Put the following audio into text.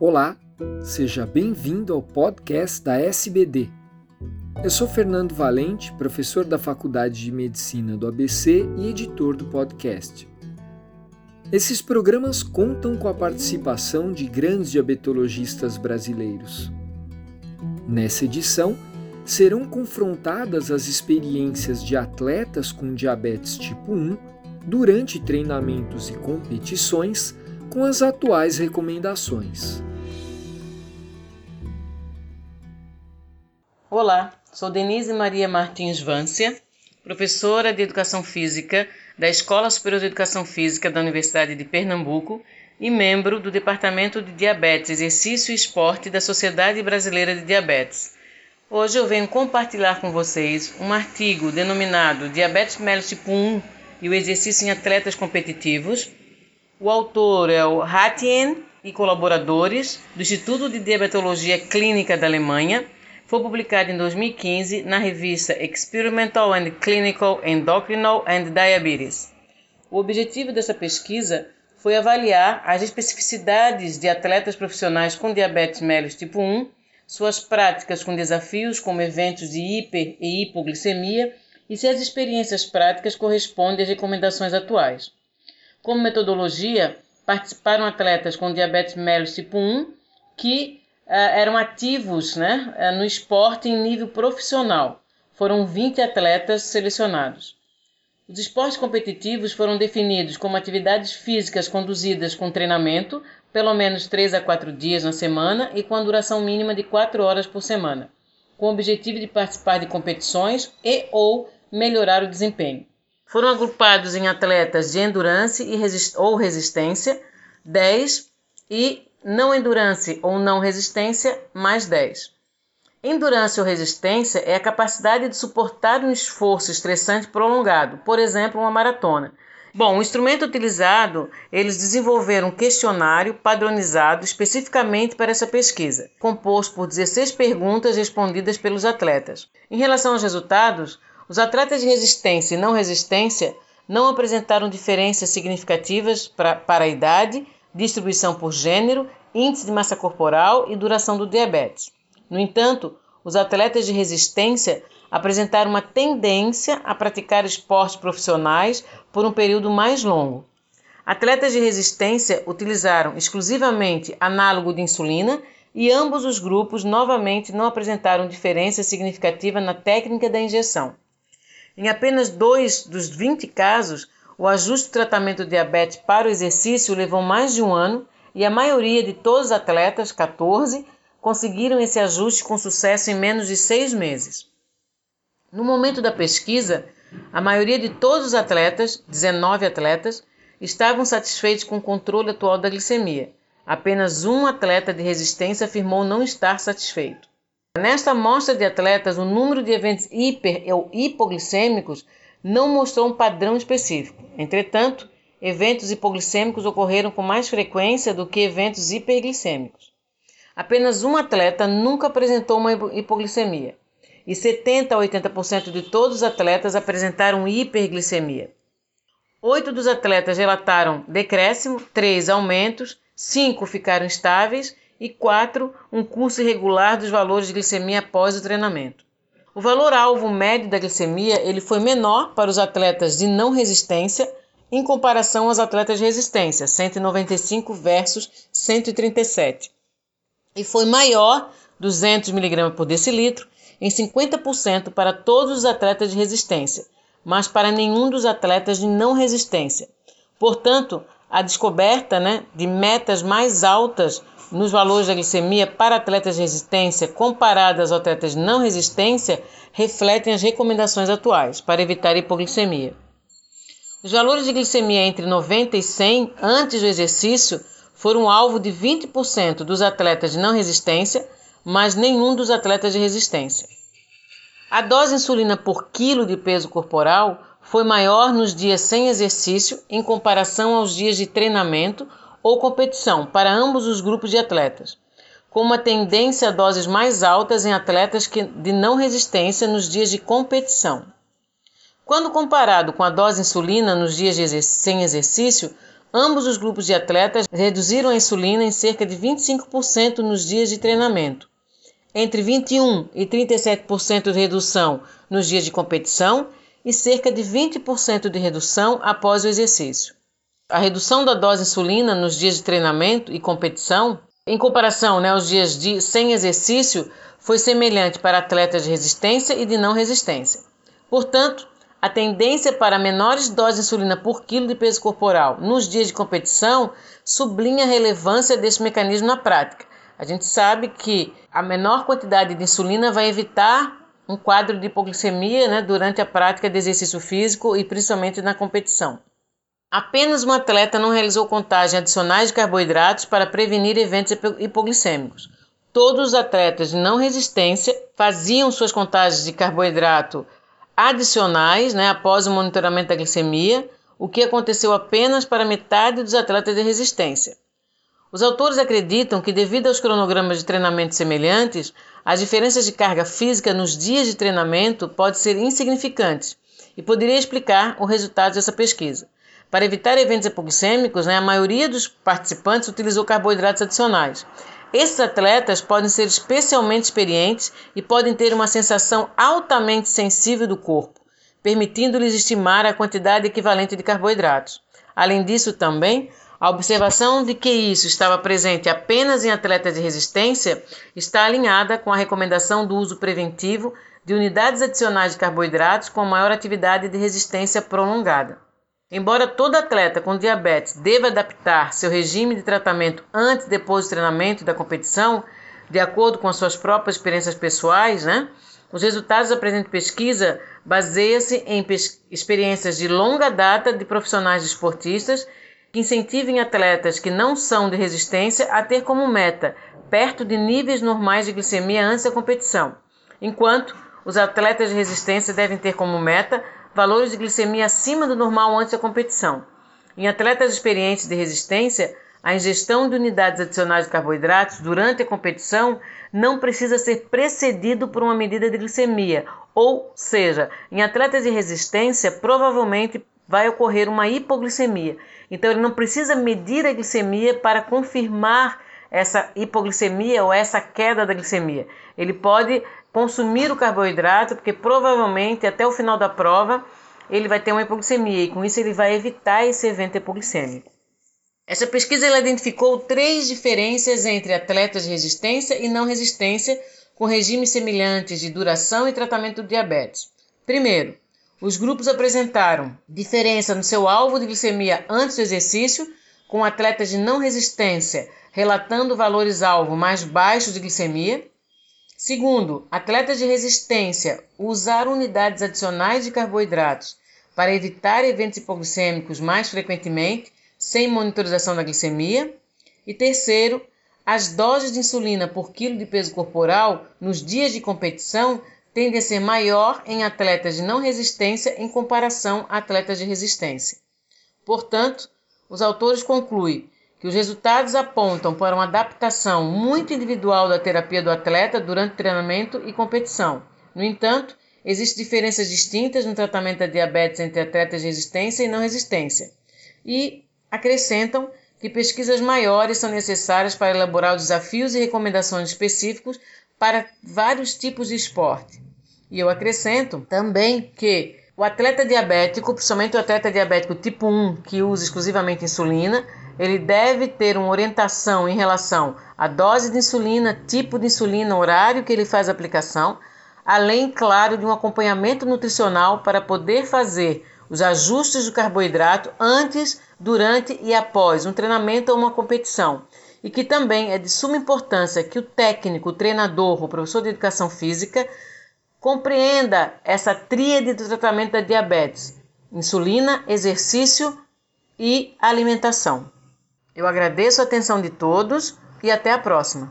Olá, seja bem-vindo ao podcast da SBD. Eu sou Fernando Valente, professor da Faculdade de Medicina do ABC e editor do podcast. Esses programas contam com a participação de grandes diabetologistas brasileiros. Nessa edição, serão confrontadas as experiências de atletas com diabetes tipo 1 durante treinamentos e competições com as atuais recomendações. Olá, sou Denise Maria Martins Vância, professora de Educação Física da Escola Superior de Educação Física da Universidade de Pernambuco e membro do Departamento de Diabetes, Exercício e Esporte da Sociedade Brasileira de Diabetes. Hoje eu venho compartilhar com vocês um artigo denominado Diabetes mellitus tipo 1 e o exercício em atletas competitivos. O autor é o Hatien e colaboradores do Instituto de Diabetologia Clínica da Alemanha. Foi publicado em 2015 na revista Experimental and Clinical Endocrinal and Diabetes. O objetivo dessa pesquisa foi avaliar as especificidades de atletas profissionais com diabetes mellitus tipo 1 suas práticas com desafios como eventos de hiper e hipoglicemia e se as experiências práticas correspondem às recomendações atuais. Como metodologia, participaram atletas com diabetes mellitus tipo 1 que eram ativos né, uh, no esporte em nível profissional. Foram 20 atletas selecionados. Os esportes competitivos foram definidos como atividades físicas conduzidas com treinamento, pelo menos 3 a 4 dias na semana e com a duração mínima de 4 horas por semana, com o objetivo de participar de competições e ou melhorar o desempenho. Foram agrupados em atletas de endurance resist ou resistência, 10, e não endurance ou não resistência, mais 10. Endurance ou resistência é a capacidade de suportar um esforço estressante prolongado, por exemplo, uma maratona, Bom, o instrumento utilizado, eles desenvolveram um questionário padronizado especificamente para essa pesquisa, composto por 16 perguntas respondidas pelos atletas. Em relação aos resultados, os atletas de resistência e não resistência não apresentaram diferenças significativas pra, para a idade, distribuição por gênero, índice de massa corporal e duração do diabetes. No entanto, os atletas de resistência apresentaram uma tendência a praticar esportes profissionais por um período mais longo. Atletas de resistência utilizaram exclusivamente análogo de insulina e ambos os grupos novamente não apresentaram diferença significativa na técnica da injeção. Em apenas dois dos 20 casos, o ajuste do tratamento do diabetes para o exercício levou mais de um ano e a maioria de todos os atletas, 14, conseguiram esse ajuste com sucesso em menos de seis meses. No momento da pesquisa, a maioria de todos os atletas, 19 atletas, estavam satisfeitos com o controle atual da glicemia. Apenas um atleta de resistência afirmou não estar satisfeito. Nesta amostra de atletas, o número de eventos hiper ou hipoglicêmicos não mostrou um padrão específico. Entretanto, eventos hipoglicêmicos ocorreram com mais frequência do que eventos hiperglicêmicos. Apenas um atleta nunca apresentou uma hipoglicemia e 70 a 80% de todos os atletas apresentaram hiperglicemia. Oito dos atletas relataram decréscimo, três aumentos, cinco ficaram estáveis e quatro um curso irregular dos valores de glicemia após o treinamento. O valor alvo médio da glicemia ele foi menor para os atletas de não resistência em comparação aos atletas de resistência, 195 versus 137, e foi maior 200 mg por decilitro em 50% para todos os atletas de resistência, mas para nenhum dos atletas de não resistência. Portanto, a descoberta né, de metas mais altas nos valores da glicemia para atletas de resistência comparadas aos atletas de não resistência refletem as recomendações atuais para evitar hipoglicemia. Os valores de glicemia entre 90 e 100 antes do exercício foram alvo de 20% dos atletas de não resistência mas nenhum dos atletas de resistência. A dose de insulina por quilo de peso corporal foi maior nos dias sem exercício em comparação aos dias de treinamento ou competição para ambos os grupos de atletas, com uma tendência a doses mais altas em atletas de não resistência nos dias de competição. Quando comparado com a dose insulina nos dias sem exercício, ambos os grupos de atletas reduziram a insulina em cerca de 25% nos dias de treinamento. Entre 21 e 37% de redução nos dias de competição e cerca de 20% de redução após o exercício. A redução da dose insulina nos dias de treinamento e competição, em comparação né, aos dias de sem exercício, foi semelhante para atletas de resistência e de não resistência. Portanto, a tendência para menores doses de insulina por quilo de peso corporal nos dias de competição sublinha a relevância desse mecanismo na prática. A gente sabe que a menor quantidade de insulina vai evitar um quadro de hipoglicemia né, durante a prática de exercício físico e principalmente na competição. Apenas um atleta não realizou contagem adicionais de carboidratos para prevenir eventos hipoglicêmicos. Todos os atletas de não resistência faziam suas contagens de carboidrato adicionais né, após o monitoramento da glicemia, o que aconteceu apenas para metade dos atletas de resistência. Os autores acreditam que, devido aos cronogramas de treinamento semelhantes, as diferenças de carga física nos dias de treinamento podem ser insignificantes e poderia explicar o resultado dessa pesquisa. Para evitar eventos hipoglicêmicos, né, a maioria dos participantes utilizou carboidratos adicionais. Esses atletas podem ser especialmente experientes e podem ter uma sensação altamente sensível do corpo, permitindo-lhes estimar a quantidade equivalente de carboidratos. Além disso, também, a observação de que isso estava presente apenas em atletas de resistência está alinhada com a recomendação do uso preventivo de unidades adicionais de carboidratos com maior atividade de resistência prolongada. Embora todo atleta com diabetes deva adaptar seu regime de tratamento antes e depois do treinamento da competição, de acordo com as suas próprias experiências pessoais, né? Os resultados da presente pesquisa baseiam-se em experiências de longa data de profissionais esportistas que incentivem atletas que não são de resistência a ter como meta perto de níveis normais de glicemia antes da competição, enquanto os atletas de resistência devem ter como meta valores de glicemia acima do normal antes da competição. Em atletas experientes de resistência, a ingestão de unidades adicionais de carboidratos durante a competição não precisa ser precedido por uma medida de glicemia, ou seja, em atletas de resistência, provavelmente vai ocorrer uma hipoglicemia. Então ele não precisa medir a glicemia para confirmar essa hipoglicemia ou essa queda da glicemia. Ele pode consumir o carboidrato, porque provavelmente até o final da prova ele vai ter uma hipoglicemia e com isso ele vai evitar esse evento hipoglicêmico. Essa pesquisa ela identificou três diferenças entre atletas de resistência e não resistência com regimes semelhantes de duração e tratamento do diabetes. Primeiro, os grupos apresentaram diferença no seu alvo de glicemia antes do exercício, com atletas de não resistência relatando valores alvo mais baixos de glicemia. Segundo, atletas de resistência usaram unidades adicionais de carboidratos para evitar eventos hipoglicêmicos mais frequentemente, sem monitorização da glicemia. E terceiro, as doses de insulina por quilo de peso corporal nos dias de competição tende a ser maior em atletas de não resistência em comparação a atletas de resistência. Portanto, os autores concluem que os resultados apontam para uma adaptação muito individual da terapia do atleta durante treinamento e competição. No entanto, existem diferenças distintas no tratamento da diabetes entre atletas de resistência e não resistência. E acrescentam que pesquisas maiores são necessárias para elaborar os desafios e recomendações específicos para vários tipos de esporte. E eu acrescento também que o atleta diabético, principalmente o atleta diabético tipo 1, que usa exclusivamente insulina, ele deve ter uma orientação em relação à dose de insulina, tipo de insulina, horário que ele faz a aplicação, além, claro, de um acompanhamento nutricional para poder fazer os ajustes do carboidrato antes, durante e após um treinamento ou uma competição. E que também é de suma importância que o técnico, o treinador, o professor de educação física Compreenda essa tríade do tratamento da diabetes: insulina, exercício e alimentação. Eu agradeço a atenção de todos e até a próxima.